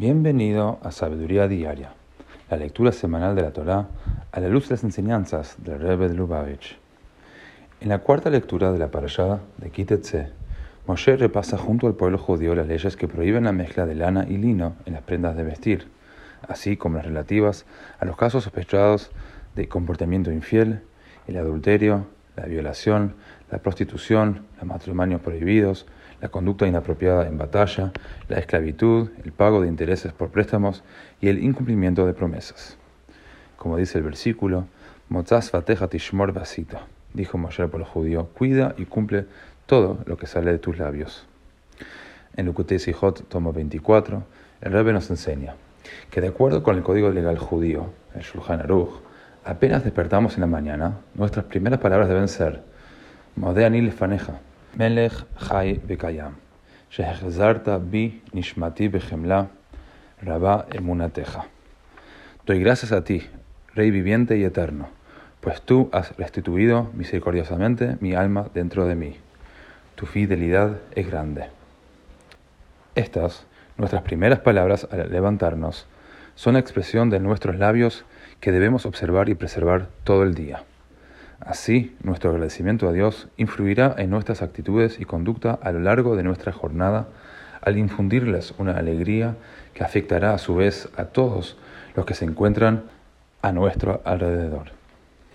Bienvenido a Sabiduría Diaria, la lectura semanal de la Torá a la luz de las enseñanzas del Rebbe de Lubavitch. En la cuarta lectura de la parashá de Kitetse, Moshe repasa junto al pueblo judío las leyes que prohíben la mezcla de lana y lino en las prendas de vestir, así como las relativas a los casos sospechados de comportamiento infiel, el adulterio, la violación, la prostitución, los matrimonios prohibidos, la conducta inapropiada en batalla, la esclavitud, el pago de intereses por préstamos y el incumplimiento de promesas. Como dice el versículo, vateja tishmor vasita, dijo Moshe por los judíos, cuida y cumple todo lo que sale de tus labios. En Lukutei Sijot, tomo 24, el Rebbe nos enseña que de acuerdo con el código legal judío, el Shulchan Aruch, apenas despertamos en la mañana, nuestras primeras palabras deben ser Modeani lefaneja, Melech Chai Bekayam, Shehechzarta bi Nishmati Bechemla, Rabá Emunateja. Doy gracias a ti, Rey viviente y eterno, pues tú has restituido misericordiosamente mi alma dentro de mí. Tu fidelidad es grande. Estas, nuestras primeras palabras al levantarnos, son expresión de nuestros labios que debemos observar y preservar todo el día. Así, nuestro agradecimiento a Dios influirá en nuestras actitudes y conducta a lo largo de nuestra jornada al infundirles una alegría que afectará a su vez a todos los que se encuentran a nuestro alrededor.